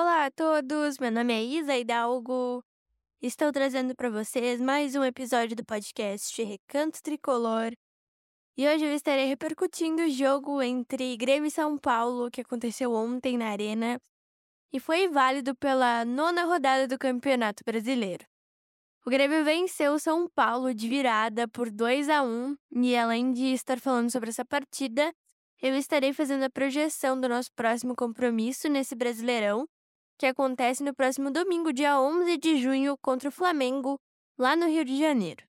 Olá a todos, meu nome é Isa Hidalgo. Estou trazendo para vocês mais um episódio do podcast Recanto Tricolor. E hoje eu estarei repercutindo o jogo entre Grêmio e São Paulo que aconteceu ontem na Arena e foi válido pela nona rodada do Campeonato Brasileiro. O Grêmio venceu o São Paulo de virada por 2 a 1 e além de estar falando sobre essa partida, eu estarei fazendo a projeção do nosso próximo compromisso nesse Brasileirão que acontece no próximo domingo, dia 11 de junho, contra o Flamengo, lá no Rio de Janeiro.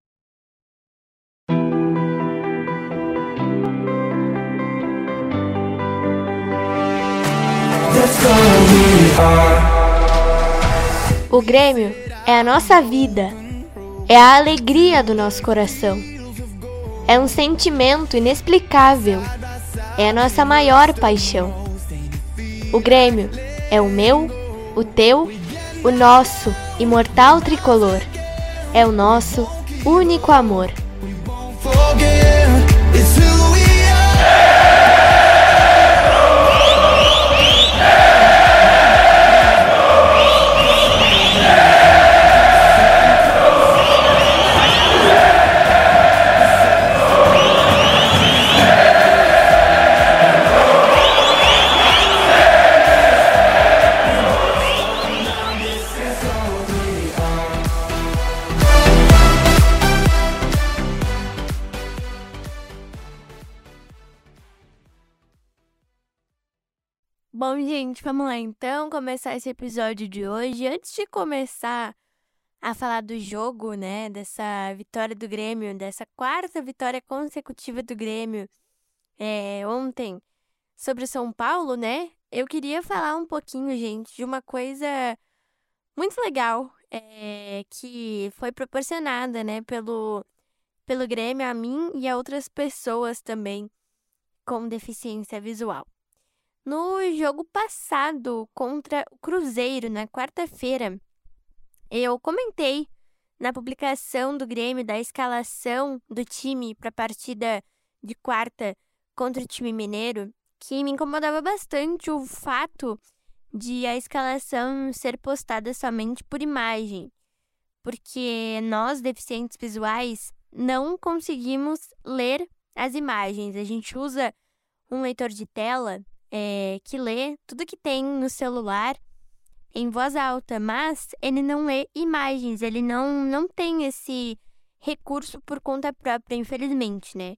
O Grêmio é a nossa vida, é a alegria do nosso coração. É um sentimento inexplicável, é a nossa maior paixão. O Grêmio é o meu o teu, o nosso imortal tricolor. É o nosso único amor. Começar esse episódio de hoje. Antes de começar a falar do jogo, né, dessa vitória do Grêmio, dessa quarta vitória consecutiva do Grêmio é, ontem sobre o São Paulo, né, eu queria falar um pouquinho, gente, de uma coisa muito legal é, que foi proporcionada, né, pelo, pelo Grêmio a mim e a outras pessoas também com deficiência visual. No jogo passado contra o Cruzeiro, na quarta-feira, eu comentei na publicação do Grêmio da escalação do time para a partida de quarta contra o time mineiro que me incomodava bastante o fato de a escalação ser postada somente por imagem, porque nós, deficientes visuais, não conseguimos ler as imagens. A gente usa um leitor de tela é, que lê tudo que tem no celular em voz alta, mas ele não lê imagens, ele não, não tem esse recurso por conta própria, infelizmente, né?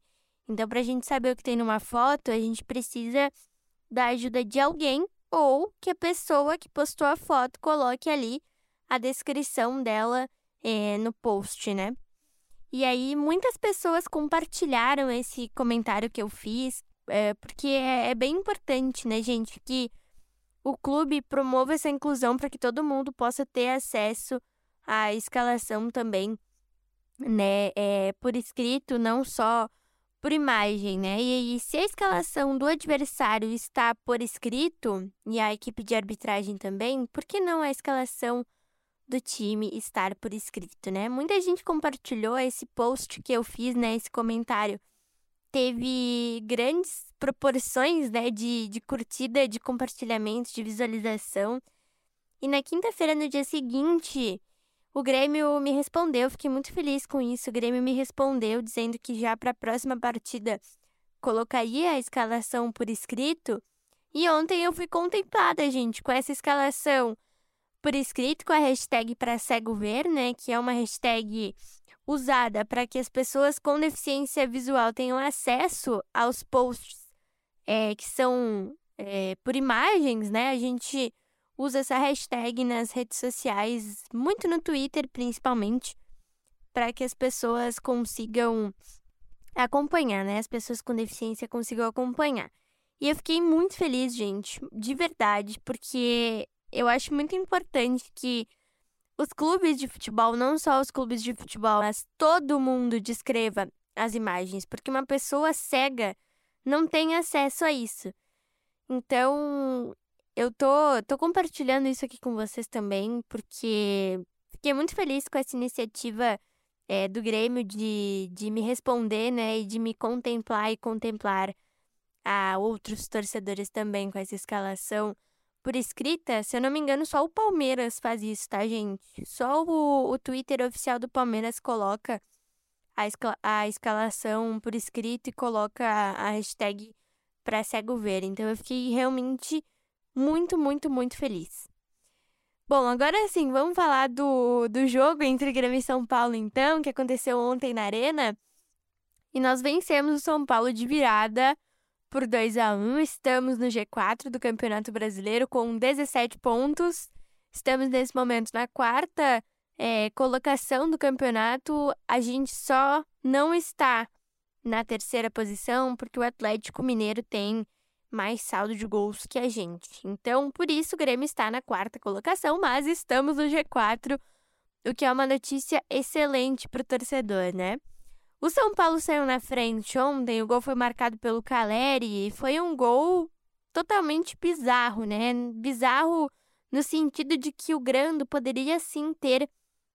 Então, para a gente saber o que tem numa foto, a gente precisa da ajuda de alguém ou que a pessoa que postou a foto coloque ali a descrição dela é, no post, né? E aí, muitas pessoas compartilharam esse comentário que eu fiz, é, porque é, é bem importante, né, gente, que o clube promova essa inclusão para que todo mundo possa ter acesso à escalação também, né, é, por escrito, não só por imagem, né? E, e se a escalação do adversário está por escrito e a equipe de arbitragem também, por que não a escalação do time estar por escrito, né? Muita gente compartilhou esse post que eu fiz, né, esse comentário teve grandes proporções né, de, de curtida, de compartilhamento, de visualização. E na quinta-feira, no dia seguinte, o Grêmio me respondeu, fiquei muito feliz com isso. O Grêmio me respondeu dizendo que já para a próxima partida colocaria a escalação por escrito. E ontem eu fui contemplada, gente, com essa escalação por escrito, com a hashtag para cego ver, né? Que é uma hashtag usada para que as pessoas com deficiência visual tenham acesso aos posts é, que são é, por imagens, né? A gente usa essa hashtag nas redes sociais, muito no Twitter principalmente, para que as pessoas consigam acompanhar, né? As pessoas com deficiência consigam acompanhar. E eu fiquei muito feliz, gente, de verdade, porque eu acho muito importante que os clubes de futebol, não só os clubes de futebol, mas todo mundo descreva as imagens, porque uma pessoa cega não tem acesso a isso. Então, eu tô, tô compartilhando isso aqui com vocês também, porque fiquei muito feliz com essa iniciativa é, do Grêmio de, de me responder, né, e de me contemplar e contemplar a outros torcedores também com essa escalação por escrita, se eu não me engano, só o Palmeiras faz isso, tá, gente? Só o, o Twitter oficial do Palmeiras coloca a, escala, a escalação por escrito e coloca a, a hashtag para cego ver. Então eu fiquei realmente muito, muito, muito feliz. Bom, agora sim, vamos falar do, do jogo entre Grêmio e São Paulo, então, que aconteceu ontem na Arena. E nós vencemos o São Paulo de virada por 2 a 1 Estamos no G4 do Campeonato Brasileiro com 17 pontos. Estamos nesse momento na quarta é, colocação do campeonato. A gente só não está na terceira posição porque o Atlético Mineiro tem mais saldo de gols que a gente. Então, por isso, o Grêmio está na quarta colocação, mas estamos no G4, o que é uma notícia excelente para o torcedor, né? O São Paulo saiu na frente ontem, o gol foi marcado pelo Caleri e foi um gol totalmente bizarro, né? Bizarro no sentido de que o Grando poderia sim ter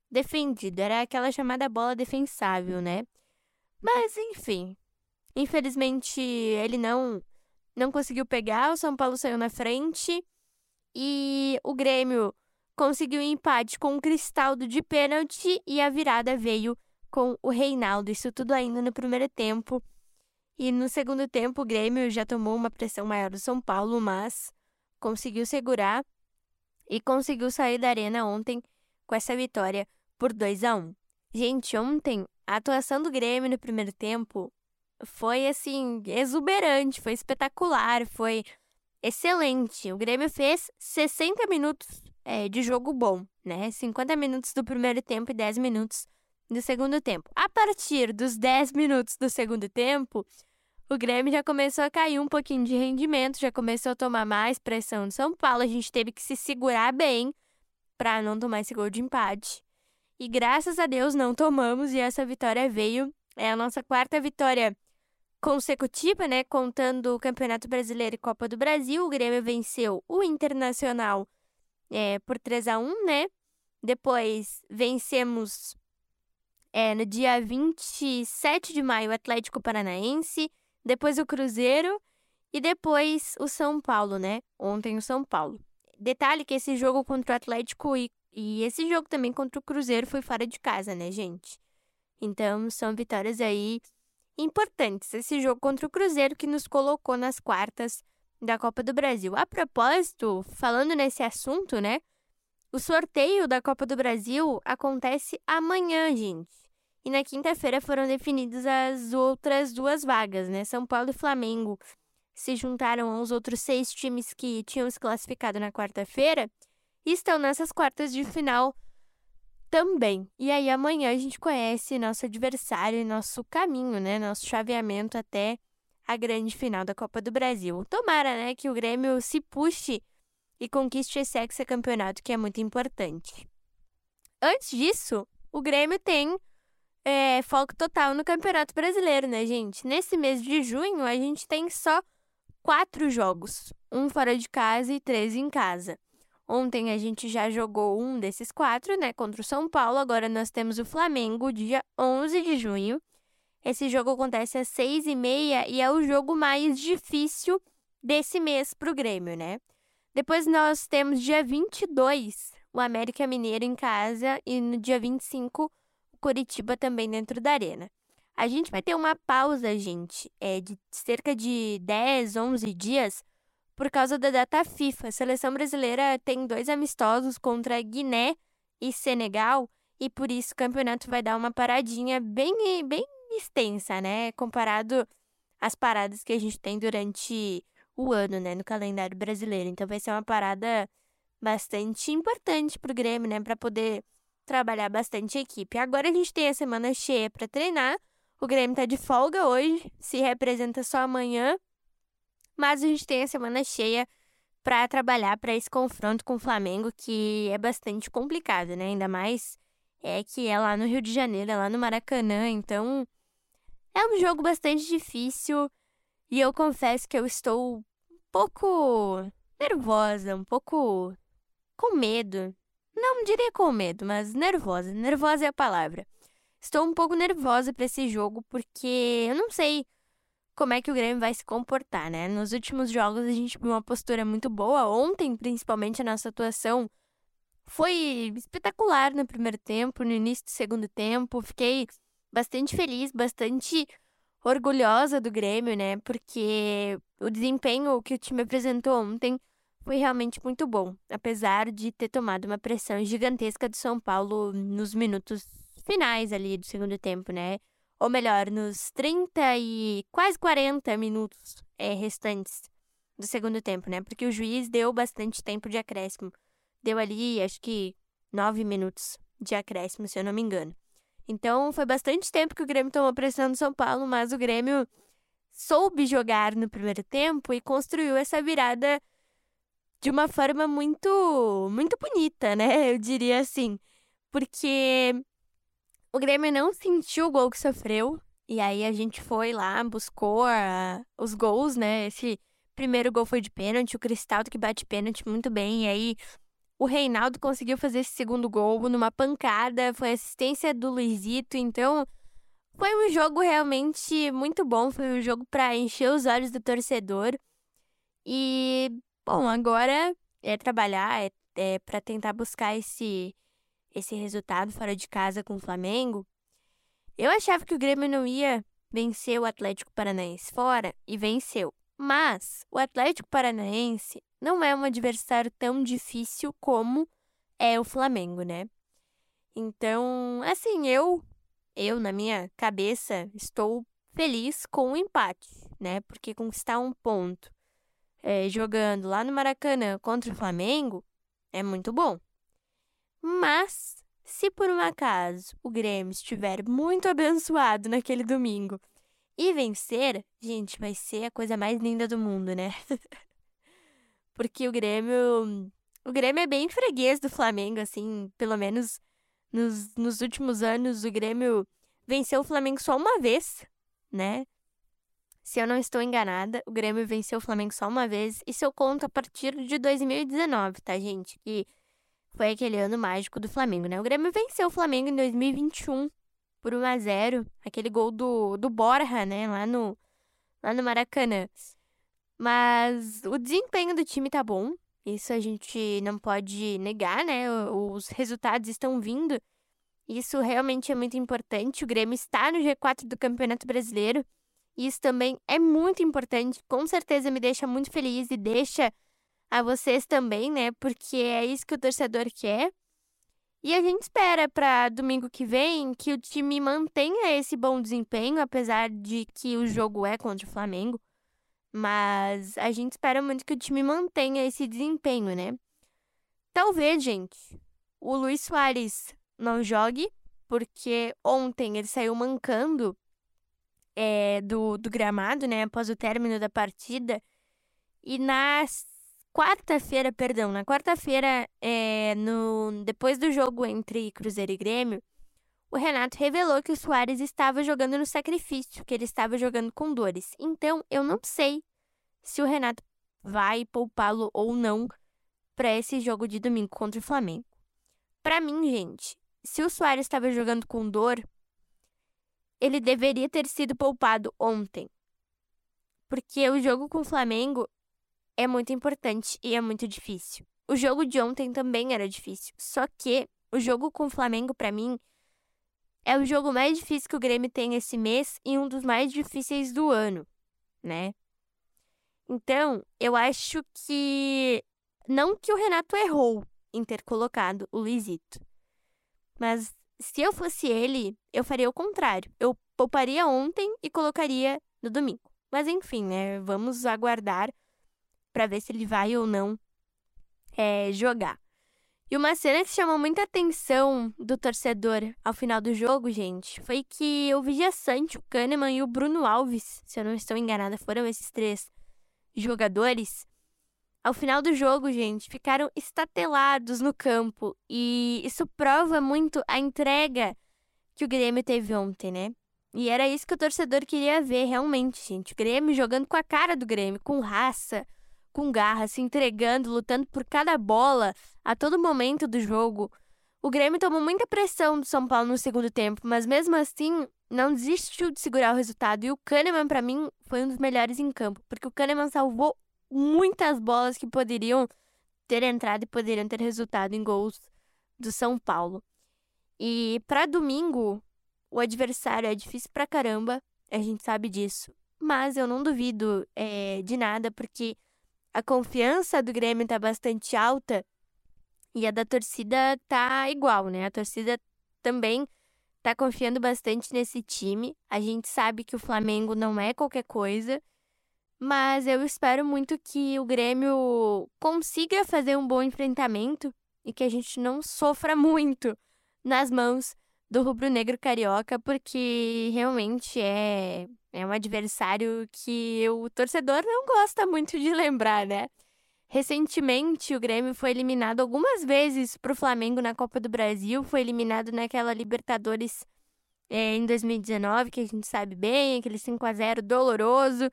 defendido, era aquela chamada bola defensável, né? Mas enfim, infelizmente ele não não conseguiu pegar, o São Paulo saiu na frente e o Grêmio conseguiu um empate com o Cristaldo de pênalti e a virada veio com o Reinaldo. Isso tudo ainda no primeiro tempo. E no segundo tempo, o Grêmio já tomou uma pressão maior do São Paulo, mas conseguiu segurar e conseguiu sair da arena ontem com essa vitória por 2 a 1. Gente, ontem a atuação do Grêmio no primeiro tempo foi assim exuberante, foi espetacular, foi excelente. O Grêmio fez 60 minutos é, de jogo bom, né? 50 minutos do primeiro tempo e 10 minutos do segundo tempo. A partir dos 10 minutos do segundo tempo, o Grêmio já começou a cair um pouquinho de rendimento, já começou a tomar mais pressão do São Paulo. A gente teve que se segurar bem para não tomar esse gol de empate. E graças a Deus não tomamos e essa vitória veio. É a nossa quarta vitória consecutiva, né? Contando o Campeonato Brasileiro e Copa do Brasil. O Grêmio venceu o Internacional é, por 3 a 1 né? Depois vencemos é, no dia 27 de maio, o Atlético Paranaense, depois o Cruzeiro e depois o São Paulo, né? Ontem o São Paulo. Detalhe que esse jogo contra o Atlético e, e esse jogo também contra o Cruzeiro foi fora de casa, né, gente? Então, são vitórias aí importantes. Esse jogo contra o Cruzeiro que nos colocou nas quartas da Copa do Brasil. A propósito, falando nesse assunto, né? O sorteio da Copa do Brasil acontece amanhã, gente. E na quinta-feira foram definidas as outras duas vagas, né? São Paulo e Flamengo se juntaram aos outros seis times que tinham se classificado na quarta-feira e estão nessas quartas de final também. E aí amanhã a gente conhece nosso adversário e nosso caminho, né? Nosso chaveamento até a grande final da Copa do Brasil. Tomara, né, que o Grêmio se puxe e conquiste esse hexacampeonato que é muito importante. Antes disso, o Grêmio tem é, foco total no Campeonato Brasileiro, né, gente? Nesse mês de junho, a gente tem só quatro jogos: um fora de casa e três em casa. Ontem a gente já jogou um desses quatro, né, contra o São Paulo. Agora nós temos o Flamengo, dia 11 de junho. Esse jogo acontece às seis e meia e é o jogo mais difícil desse mês para o Grêmio, né? Depois nós temos dia 22, o América Mineiro em casa e no dia 25 Curitiba também dentro da arena. A gente vai ter uma pausa, gente, é, de cerca de 10, 11 dias por causa da data FIFA. A seleção brasileira tem dois amistosos contra Guiné e Senegal e por isso o campeonato vai dar uma paradinha bem, bem extensa, né? Comparado às paradas que a gente tem durante o ano, né, no calendário brasileiro. Então vai ser uma parada bastante importante para o Grêmio, né, para poder trabalhar bastante a equipe. Agora a gente tem a semana cheia para treinar. O Grêmio está de folga hoje, se representa só amanhã. Mas a gente tem a semana cheia para trabalhar para esse confronto com o Flamengo, que é bastante complicado, né? Ainda mais é que é lá no Rio de Janeiro, é lá no Maracanã, então é um jogo bastante difícil e eu confesso que eu estou um pouco nervosa, um pouco com medo não diria com medo, mas nervosa. Nervosa é a palavra. Estou um pouco nervosa para esse jogo porque eu não sei como é que o Grêmio vai se comportar, né? Nos últimos jogos a gente viu uma postura muito boa. Ontem, principalmente, a nossa atuação foi espetacular no primeiro tempo, no início do segundo tempo. Fiquei bastante feliz, bastante orgulhosa do Grêmio, né? Porque o desempenho que o time apresentou ontem foi realmente muito bom, apesar de ter tomado uma pressão gigantesca do São Paulo nos minutos finais ali do segundo tempo, né? ou melhor, nos 30 e quase 40 minutos é, restantes do segundo tempo, né? Porque o juiz deu bastante tempo de acréscimo. Deu ali, acho que, 9 minutos de acréscimo, se eu não me engano. Então, foi bastante tempo que o Grêmio tomou pressão do São Paulo, mas o Grêmio soube jogar no primeiro tempo e construiu essa virada de uma forma muito, muito bonita, né? Eu diria assim. Porque o Grêmio não sentiu o gol que sofreu. E aí a gente foi lá, buscou a, os gols, né? Esse primeiro gol foi de pênalti, o Cristaldo que bate pênalti muito bem. E aí o Reinaldo conseguiu fazer esse segundo gol numa pancada, foi assistência do Luizito. Então foi um jogo realmente muito bom. Foi um jogo para encher os olhos do torcedor. E, bom, agora é trabalhar, é, é para tentar buscar esse esse resultado fora de casa com o Flamengo, eu achava que o Grêmio não ia vencer o Atlético Paranaense fora e venceu. Mas o Atlético Paranaense não é um adversário tão difícil como é o Flamengo, né? Então, assim, eu, eu na minha cabeça, estou feliz com o empate, né? Porque conquistar um ponto é, jogando lá no Maracanã contra o Flamengo é muito bom. Mas, se por um acaso o Grêmio estiver muito abençoado naquele domingo e vencer, gente, vai ser a coisa mais linda do mundo, né? Porque o Grêmio. O Grêmio é bem freguês do Flamengo, assim, pelo menos nos, nos últimos anos, o Grêmio venceu o Flamengo só uma vez, né? Se eu não estou enganada, o Grêmio venceu o Flamengo só uma vez. Isso eu conto a partir de 2019, tá, gente? Que foi aquele ano mágico do Flamengo, né? O Grêmio venceu o Flamengo em 2021 por 1 a 0 aquele gol do, do Borja, né? Lá no, lá no Maracanã. Mas o desempenho do time tá bom, isso a gente não pode negar, né? Os resultados estão vindo. Isso realmente é muito importante. O Grêmio está no G4 do Campeonato Brasileiro. Isso também é muito importante. Com certeza me deixa muito feliz e deixa a vocês também, né? Porque é isso que o torcedor quer. E a gente espera para domingo que vem que o time mantenha esse bom desempenho, apesar de que o jogo é contra o Flamengo. Mas a gente espera muito que o time mantenha esse desempenho, né? Talvez, gente, o Luiz Soares não jogue, porque ontem ele saiu mancando é, do, do gramado, né? Após o término da partida. E nas quarta-feira, perdão, na quarta-feira, é, depois do jogo entre Cruzeiro e Grêmio, o Renato revelou que o Soares estava jogando no sacrifício, que ele estava jogando com dores. Então, eu não sei se o Renato vai poupá-lo ou não para esse jogo de domingo contra o Flamengo. Para mim, gente, se o Soares estava jogando com dor, ele deveria ter sido poupado ontem. Porque o jogo com o Flamengo é muito importante e é muito difícil. O jogo de ontem também era difícil, só que o jogo com o Flamengo, para mim, é o jogo mais difícil que o Grêmio tem esse mês e um dos mais difíceis do ano, né? Então, eu acho que. Não que o Renato errou em ter colocado o Luizito. Mas se eu fosse ele, eu faria o contrário. Eu pouparia ontem e colocaria no domingo. Mas enfim, né? Vamos aguardar para ver se ele vai ou não é, jogar. E uma cena que chamou muita atenção do torcedor ao final do jogo, gente, foi que o Vigia Sante, o Kahneman e o Bruno Alves, se eu não estou enganada, foram esses três jogadores. Ao final do jogo, gente, ficaram estatelados no campo. E isso prova muito a entrega que o Grêmio teve ontem, né? E era isso que o torcedor queria ver, realmente, gente. O Grêmio jogando com a cara do Grêmio, com raça, com garra, se entregando, lutando por cada bola a todo momento do jogo. O Grêmio tomou muita pressão do São Paulo no segundo tempo, mas mesmo assim, não desistiu de segurar o resultado. E o Kahneman, para mim, foi um dos melhores em campo, porque o Kahneman salvou muitas bolas que poderiam ter entrado e poderiam ter resultado em gols do São Paulo. E para domingo, o adversário é difícil pra caramba, a gente sabe disso. Mas eu não duvido é, de nada, porque a confiança do Grêmio tá bastante alta e a da torcida tá igual, né? A torcida também tá confiando bastante nesse time. A gente sabe que o Flamengo não é qualquer coisa, mas eu espero muito que o Grêmio consiga fazer um bom enfrentamento e que a gente não sofra muito nas mãos do rubro-negro carioca, porque realmente é, é um adversário que o torcedor não gosta muito de lembrar, né? Recentemente, o Grêmio foi eliminado algumas vezes para o Flamengo na Copa do Brasil, foi eliminado naquela Libertadores é, em 2019, que a gente sabe bem, aquele 5 a 0 doloroso.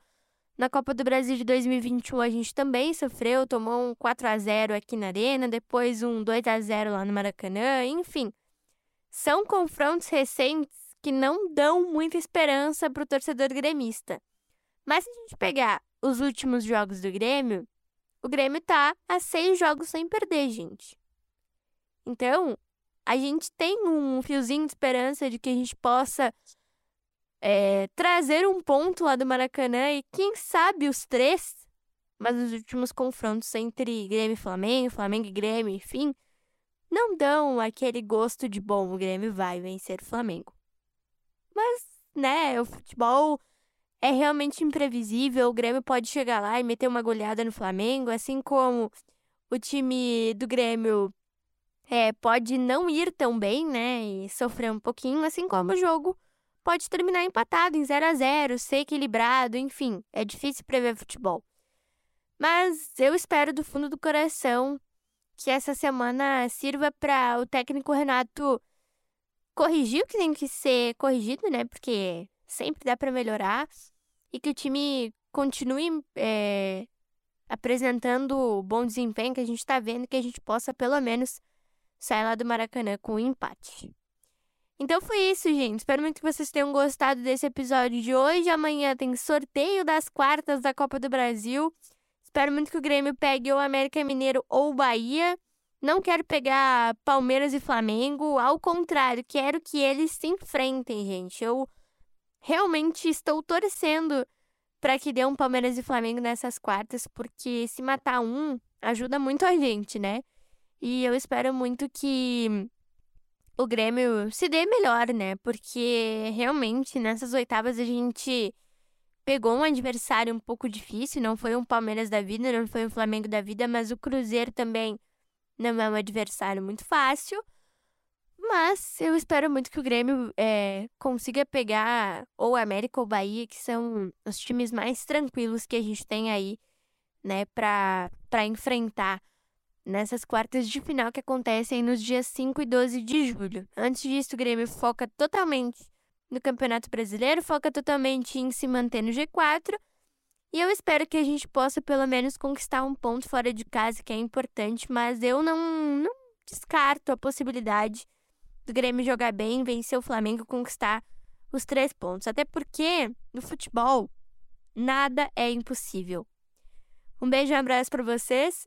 Na Copa do Brasil de 2021 a gente também sofreu, tomou um 4 a 0 aqui na Arena, depois um 2 a 0 lá no Maracanã, enfim. São confrontos recentes que não dão muita esperança para o torcedor gremista. Mas se a gente pegar os últimos jogos do Grêmio, o Grêmio tá a seis jogos sem perder, gente. Então, a gente tem um fiozinho de esperança de que a gente possa é, trazer um ponto lá do Maracanã e quem sabe os três, mas os últimos confrontos entre Grêmio e Flamengo, Flamengo e Grêmio, enfim, não dão aquele gosto de bom, o Grêmio vai vencer o Flamengo. Mas, né, o futebol é realmente imprevisível, o Grêmio pode chegar lá e meter uma goleada no Flamengo, assim como o time do Grêmio é, pode não ir tão bem, né, e sofrer um pouquinho, assim como o jogo pode terminar empatado em 0 a 0 ser equilibrado, enfim, é difícil prever futebol. Mas eu espero do fundo do coração que essa semana sirva para o técnico Renato corrigir o que tem que ser corrigido, né? Porque sempre dá para melhorar e que o time continue é, apresentando o bom desempenho que a gente está vendo, que a gente possa pelo menos sair lá do Maracanã com um empate. Então foi isso, gente. Espero muito que vocês tenham gostado desse episódio de hoje. Amanhã tem sorteio das quartas da Copa do Brasil. Espero muito que o Grêmio pegue ou América Mineiro ou Bahia. Não quero pegar Palmeiras e Flamengo. Ao contrário, quero que eles se enfrentem, gente. Eu realmente estou torcendo para que dê um Palmeiras e Flamengo nessas quartas, porque se matar um ajuda muito a gente, né? E eu espero muito que o Grêmio se dê melhor, né? Porque realmente nessas oitavas a gente pegou um adversário um pouco difícil, não foi um Palmeiras da vida, não foi um Flamengo da vida, mas o Cruzeiro também não é um adversário muito fácil. Mas eu espero muito que o Grêmio é, consiga pegar ou América ou Bahia, que são os times mais tranquilos que a gente tem aí, né, para enfrentar nessas quartas de final que acontecem nos dias 5 e 12 de julho. Antes disso, o Grêmio foca totalmente no Campeonato Brasileiro, foca totalmente em se manter no G4. E eu espero que a gente possa pelo menos conquistar um ponto fora de casa, que é importante, mas eu não, não descarto a possibilidade do Grêmio jogar bem, vencer o Flamengo, conquistar os três pontos. Até porque no futebol nada é impossível. Um beijo e um abraço para vocês